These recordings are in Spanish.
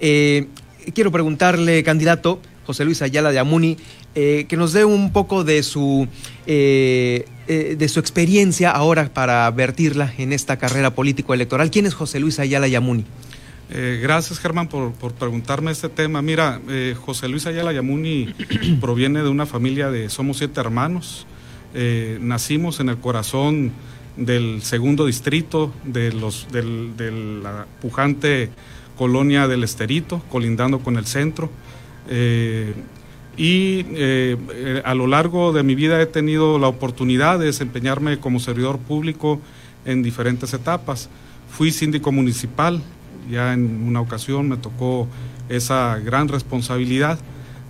Eh, quiero preguntarle, candidato José Luis Ayala de Amuni, eh, que nos dé un poco de su, eh, de su experiencia ahora para vertirla en esta carrera político-electoral. ¿Quién es José Luis Ayala Yamuni? gracias, Germán, por, preguntarme este tema. Mira, José Luis Ayala Yamuni proviene de una familia de, somos siete hermanos. nacimos en el corazón del segundo distrito de, los, de la pujante colonia del Esterito, colindando con el centro. Eh, y eh, eh, a lo largo de mi vida he tenido la oportunidad de desempeñarme como servidor público en diferentes etapas. Fui síndico municipal, ya en una ocasión me tocó esa gran responsabilidad.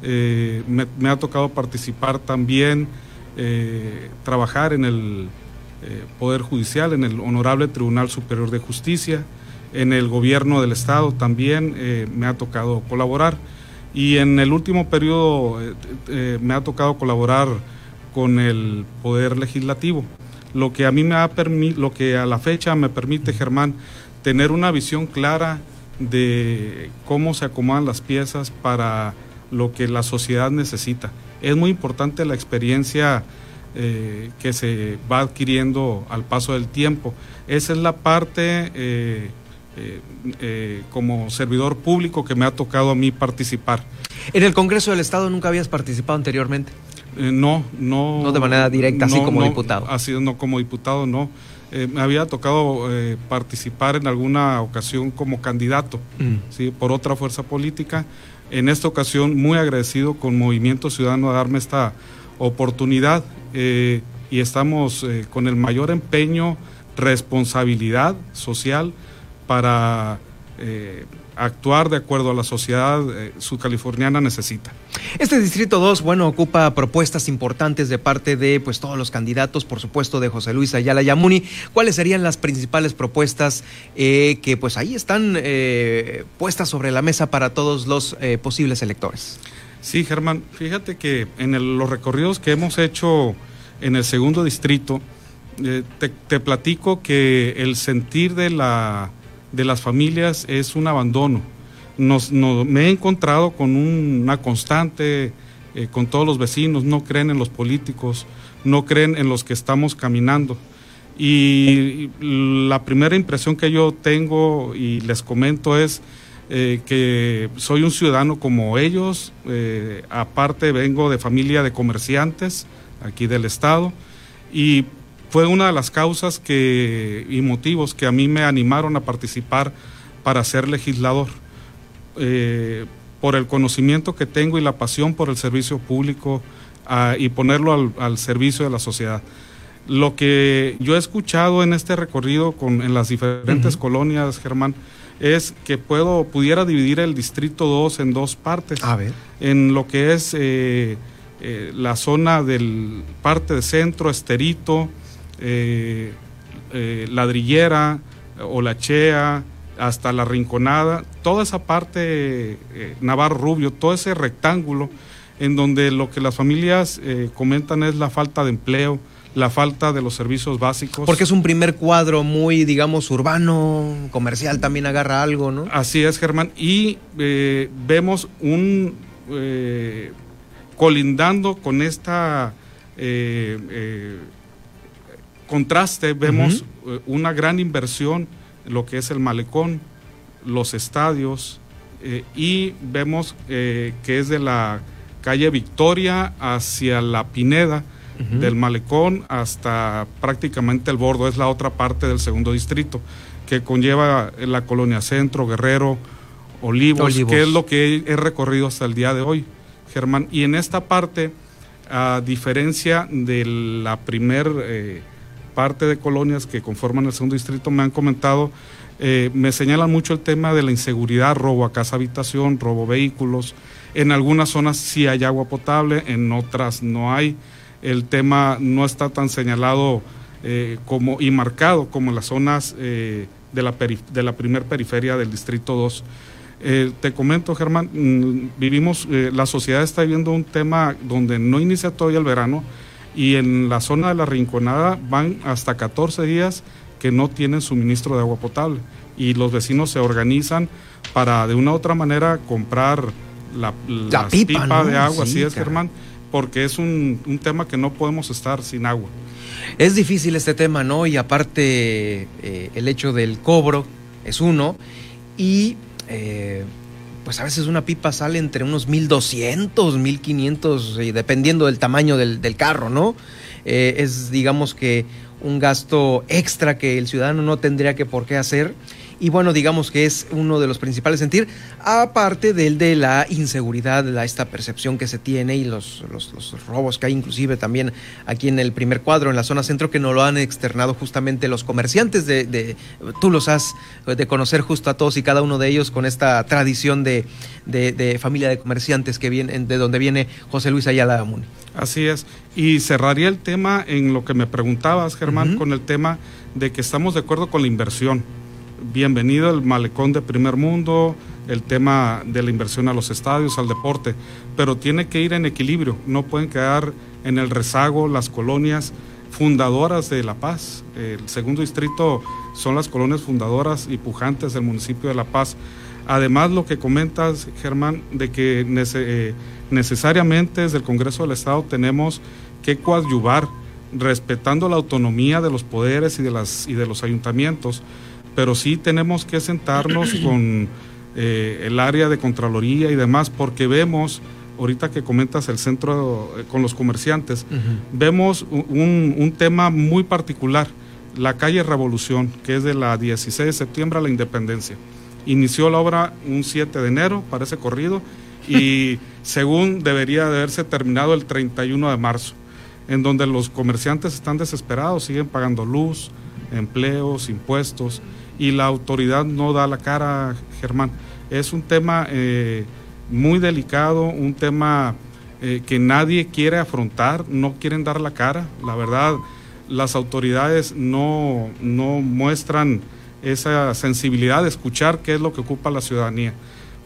me, me, ha tocado participar también, trabajar en el Poder Judicial, en el Honorable Tribunal Superior de Justicia en el gobierno del estado también eh, me ha tocado colaborar y en el último periodo eh, eh, me ha tocado colaborar con el poder legislativo, lo que a mí me ha lo que a la fecha me permite Germán tener una visión clara de cómo se acomodan las piezas para lo que la sociedad necesita. Es muy importante la experiencia que se va adquiriendo al paso del tiempo. Esa es la parte eh, como servidor público que me ha tocado a mí participar. ¿En el Congreso del Estado nunca habías participado anteriormente? Eh, no, no. No de manera directa, así como diputado. Así, no, como diputado, no. me había tocado participar en alguna ocasión como candidato, mm. ¿sí? por otra fuerza política. En esta ocasión, muy agradecido con Movimiento Ciudadano a darme esta oportunidad y estamos con el mayor empeño, responsabilidad social para eh, actuar de acuerdo a la sociedad eh, subcaliforniana necesita. Este distrito 2, bueno, ocupa propuestas importantes de parte de pues todos los candidatos, por supuesto de José Luis Ayala Yamuni. ¿Cuáles serían las principales propuestas eh, que pues ahí están puestas sobre la mesa para todos los posibles electores? Sí, Germán, fíjate que en los recorridos que hemos hecho en el segundo distrito, te platico que el sentir de la de las familias es un abandono. Nos, me he encontrado con una constante eh, con todos los vecinos, no creen en los políticos, no creen en los que estamos caminando. Y la primera impresión que yo tengo y les comento es eh, que soy un ciudadano como ellos, eh, aparte vengo de familia de comerciantes aquí del estado y fue una de las causas que, y motivos que a mí me animaron a participar para ser legislador. Eh, por el conocimiento que tengo y la pasión por el servicio público ah, y ponerlo al, servicio de la sociedad. Lo que yo he escuchado en este recorrido con, en las diferentes colonias, Germán, es que puedo, pudiera dividir el distrito 2 en dos partes. A ver. En lo que es eh, eh, la zona del parte de centro, Esterito, eh, eh, ladrillera o la chea, hasta la rinconada, toda esa parte, eh, Navarro Rubio, todo ese rectángulo en donde lo que las familias comentan es la falta de empleo, la falta de los servicios básicos. Porque es un primer cuadro muy, digamos, urbano, comercial también agarra algo, ¿no? Así es, Germán. Y vemos un colindando con esta contraste vemos eh, una gran inversión en lo que es el malecón, los estadios eh, y vemos eh, que es de la calle Victoria hacia la Pineda, del malecón hasta prácticamente el bordo, es la otra parte del segundo distrito, que conlleva la colonia Centro, Guerrero, Olivos, que es lo que he recorrido hasta el día de hoy, Germán. Y en esta parte, a diferencia de la primer parte de colonias que conforman el segundo distrito me han comentado, eh, me señalan mucho el tema de la inseguridad, robo a casa habitación, robo vehículos. En algunas zonas sí hay agua potable, en otras no hay. El tema no está tan señalado eh, como, y marcado como en las zonas eh, de, la de la primer periferia del distrito 2. te comento, Germán, mm, vivimos, la sociedad está viviendo un tema donde no inicia todavía el verano, y en la zona de la Rinconada van hasta 14 días que no tienen suministro de agua potable. Y los vecinos se organizan para de una u otra manera comprar la, pipa, de agua, así es, Germán, porque es un, un, tema que no podemos estar sin agua. Es difícil este tema, ¿no? Y aparte eh, el hecho del cobro es uno. Y eh, pues a veces una pipa sale entre unos 1200, 1500, eh, dependiendo del tamaño del, del carro, ¿no? es digamos que un gasto extra que el ciudadano no tendría que por qué hacer y bueno, digamos que es uno de los principales sentir, aparte del de la inseguridad, la, esta percepción que se tiene y los, los, robos que hay inclusive también aquí en el primer cuadro, en la zona centro, que no lo han externado justamente los comerciantes de, tú los has de conocer justo a todos y cada uno de ellos con esta tradición de, de familia de comerciantes que viene, de donde viene José Luis Ayala Muni. Así es. Y cerraría el tema en lo que me preguntabas, Germán, con el tema de que estamos de acuerdo con la inversión bienvenido el malecón de primer mundo, el tema de la inversión a los estadios, al deporte, pero tiene que ir en equilibrio, no pueden quedar en el rezago las colonias fundadoras de La Paz. El segundo distrito son las colonias fundadoras y pujantes del municipio de La Paz. Además, lo que comentas, Germán, de que eh, necesariamente desde el Congreso del Estado tenemos que coadyuvar respetando la autonomía de los poderes y de, las, y de los ayuntamientos pero sí tenemos que sentarnos con eh, el área de Contraloría y demás, porque vemos, ahorita que comentas el centro eh, con los comerciantes, vemos un, tema muy particular, la calle Revolución, que es de la 16 de septiembre a la Independencia. Inició la obra un 7 de enero, parece corrido, y según debería de haberse terminado el 31 de marzo, en donde los comerciantes están desesperados, siguen pagando luz, empleos, impuestos y la autoridad no da la cara, Germán. Es un tema eh, muy delicado, un tema eh, que nadie quiere afrontar, no quieren dar la cara. La verdad, las autoridades no, no muestran esa sensibilidad de escuchar qué es lo que ocupa la ciudadanía.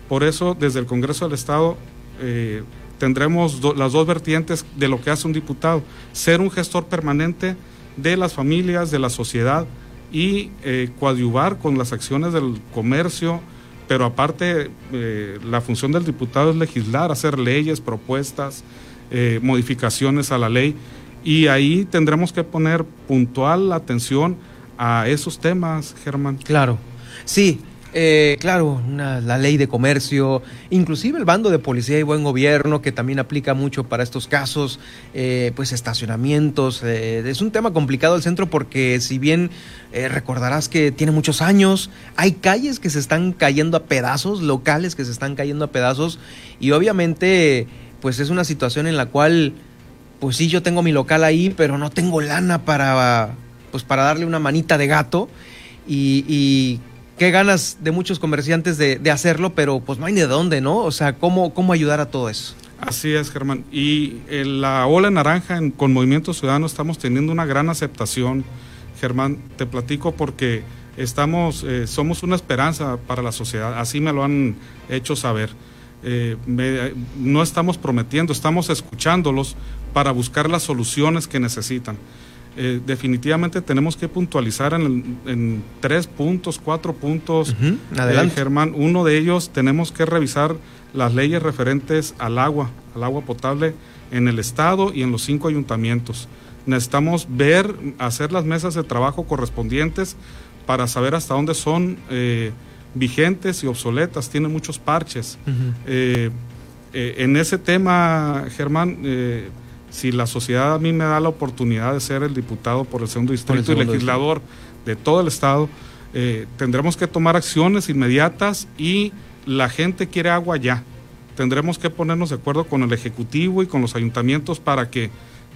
Por eso, desde el Congreso del Estado, eh, tendremos las dos vertientes de lo que hace un diputado, ser un gestor permanente de las familias, de la sociedad, y eh, coadyuvar con las acciones del comercio, pero aparte eh, la función del diputado es legislar, hacer leyes, propuestas, eh, modificaciones a la ley y ahí tendremos que poner puntual atención a esos temas, Germán. Claro, sí, eh, claro, la ley de comercio, inclusive el bando de policía y buen gobierno que también aplica mucho para estos casos, eh, pues estacionamientos. Eh, es un tema complicado el centro porque si bien recordarás que tiene muchos años, hay calles que se están cayendo a pedazos, locales que se están cayendo a pedazos y obviamente pues es una situación en la cual pues sí yo tengo mi local ahí, pero no tengo lana para pues para darle una manita de gato y qué ganas de muchos comerciantes de, hacerlo, pero pues no hay de dónde, ¿no? O sea, ¿cómo, ayudar a todo eso? Así es, Germán. Y en la ola naranja con Movimiento Ciudadano estamos teniendo una gran aceptación. Germán, te platico porque estamos, eh, somos una esperanza para la sociedad. Así me lo han hecho saber. Eh, no estamos prometiendo, estamos escuchándolos para buscar las soluciones que necesitan. Eh, definitivamente tenemos que puntualizar en, tres puntos, cuatro puntos, uh Germán. Uno de ellos tenemos que revisar las leyes referentes al agua, al agua potable en el Estado y en los cinco ayuntamientos. Necesitamos ver, hacer las mesas de trabajo correspondientes para saber hasta dónde son eh, vigentes y obsoletas. Tienen muchos parches. en ese tema, Germán, si la sociedad a mí me da la oportunidad de ser el diputado por el segundo distrito y legislador de todo el estado, eh, tendremos que tomar acciones inmediatas y la gente quiere agua ya. Tendremos que ponernos de acuerdo con el Ejecutivo y con los ayuntamientos para que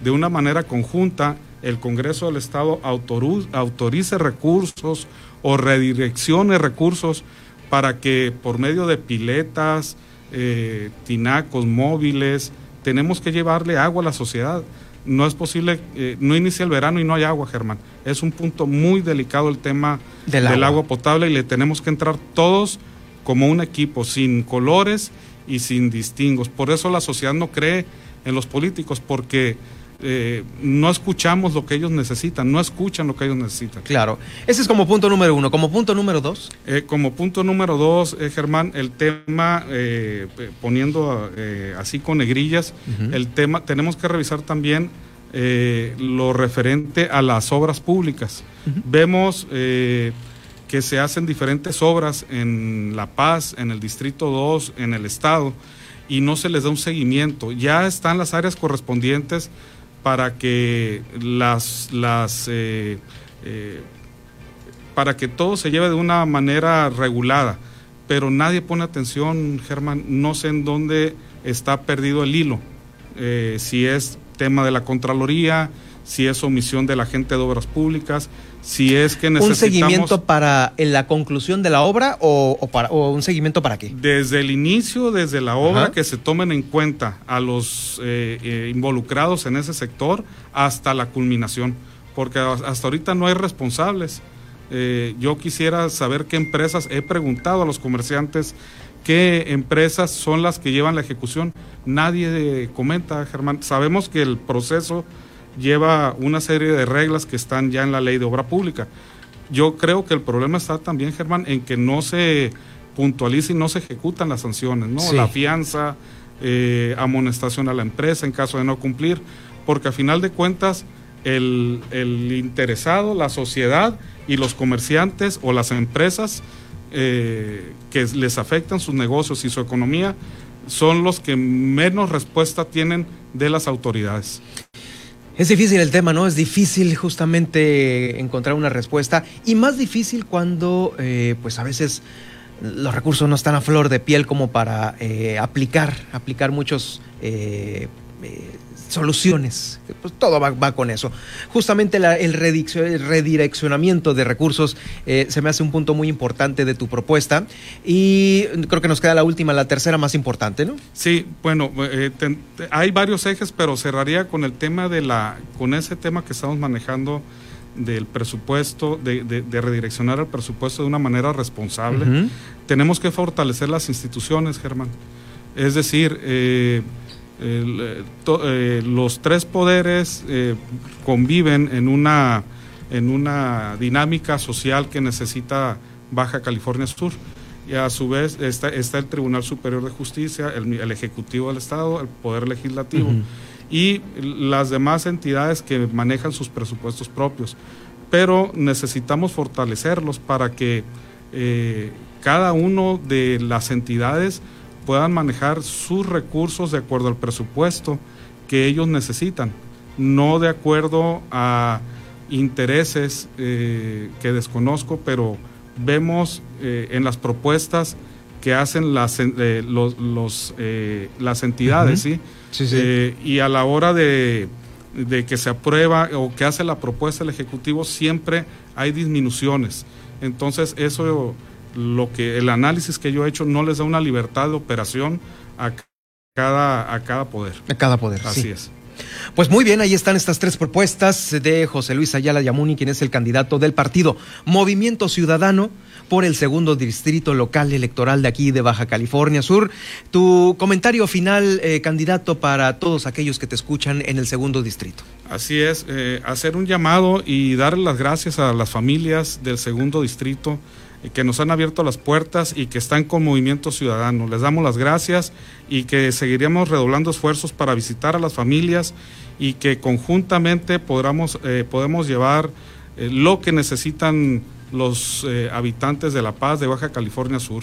de una manera conjunta el Congreso del Estado autorice recursos o redireccione recursos para que por medio de piletas, eh, tinacos móviles, tenemos que llevarle agua a la sociedad. No es posible, eh, no inicia el verano y no hay agua, Germán. Es un punto muy delicado el tema del, agua. potable y le tenemos que entrar todos como un equipo, sin colores y sin distingos. Por eso la sociedad no cree en los políticos, porque eh, no escuchamos lo que ellos necesitan, no escuchan lo que ellos necesitan. Claro, ese es como punto número uno. Como punto número dos. Eh, como punto número dos, eh, Germán, el tema, poniendo así con negrillas, el tema, tenemos que revisar también lo referente a las obras públicas. Vemos que se hacen diferentes obras en La Paz, en el Distrito 2, en el Estado, y no se les da un seguimiento. Ya están las áreas correspondientes para que las, las eh, eh, para que todo se lleve de una manera regulada. Pero nadie pone atención, Germán, no sé en dónde está perdido el hilo. Eh, si es tema de la Contraloría, si es omisión de la gente de obras públicas, si es que necesitamos... ¿Un seguimiento para la conclusión de la obra o, para, un seguimiento para qué? Desde el inicio, desde la obra, que se tomen en cuenta a los eh, eh, involucrados en ese sector hasta la culminación, porque hasta ahorita no hay responsables. Eh, yo quisiera saber qué empresas, he preguntado a los comerciantes qué empresas son las que llevan la ejecución. Nadie comenta, Germán. Sabemos que el proceso lleva una serie de reglas que están ya en la ley de obra pública. Yo creo que el problema está también, Germán, en que no se puntualiza y no se ejecutan las sanciones, ¿no? La fianza, eh, amonestación a la empresa en caso de no cumplir, porque a final de cuentas el, interesado, la sociedad y los comerciantes o las empresas eh, que les afectan sus negocios y su economía son los que menos respuesta tienen de las autoridades. Es difícil el tema, ¿no? Es difícil justamente encontrar una respuesta y más difícil cuando, eh, pues a veces los recursos no están a flor de piel como para eh, aplicar, aplicar muchos eh, soluciones. Pues todo va, con eso. Justamente el, redireccionamiento de recursos eh, se me hace un punto muy importante de tu propuesta y creo que nos queda la última, la tercera más importante, ¿no? Sí, bueno, eh, hay varios ejes, pero cerraría con el tema de la, con ese tema que estamos manejando del presupuesto, de, redireccionar el presupuesto de una manera responsable. Tenemos que fortalecer las instituciones, Germán. Es decir, eh, eh, eh, los tres poderes eh, conviven en una, en una dinámica social que necesita Baja California Sur. Y a su vez está, está el Tribunal Superior de Justicia, el, Ejecutivo del Estado, el Poder Legislativo y las demás entidades que manejan sus presupuestos propios. Pero necesitamos fortalecerlos para que cada uno de las entidades puedan manejar sus recursos de acuerdo al presupuesto que ellos necesitan, no de acuerdo a intereses eh, que desconozco, pero vemos eh, en las propuestas que hacen las, eh, los, las entidades, ¿sí? sí, y a la hora de, de, que se aprueba o que hace la propuesta el Ejecutivo, siempre hay disminuciones. Entonces, eso lo que el análisis que yo he hecho no les da una libertad de operación a cada, a cada poder. A cada poder. Así es. Pues muy bien, ahí están estas tres propuestas de José Luis Ayala Yamuni, quien es el candidato del partido Movimiento Ciudadano por el segundo distrito local electoral de aquí de Baja California Sur. Tu comentario final, eh, candidato, para todos aquellos que te escuchan en el segundo distrito. Así es, eh, hacer un llamado y dar las gracias a las familias del segundo distrito que nos han abierto las puertas y que están con Movimiento Ciudadano. Les damos las gracias y que seguiremos redoblando esfuerzos para visitar a las familias y que conjuntamente podamos, eh, podemos llevar eh, lo que necesitan los eh, habitantes de La Paz de Baja California Sur.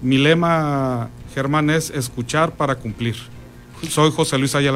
Mi lema, Germán, es escuchar para cumplir. Soy José Luis Ayala.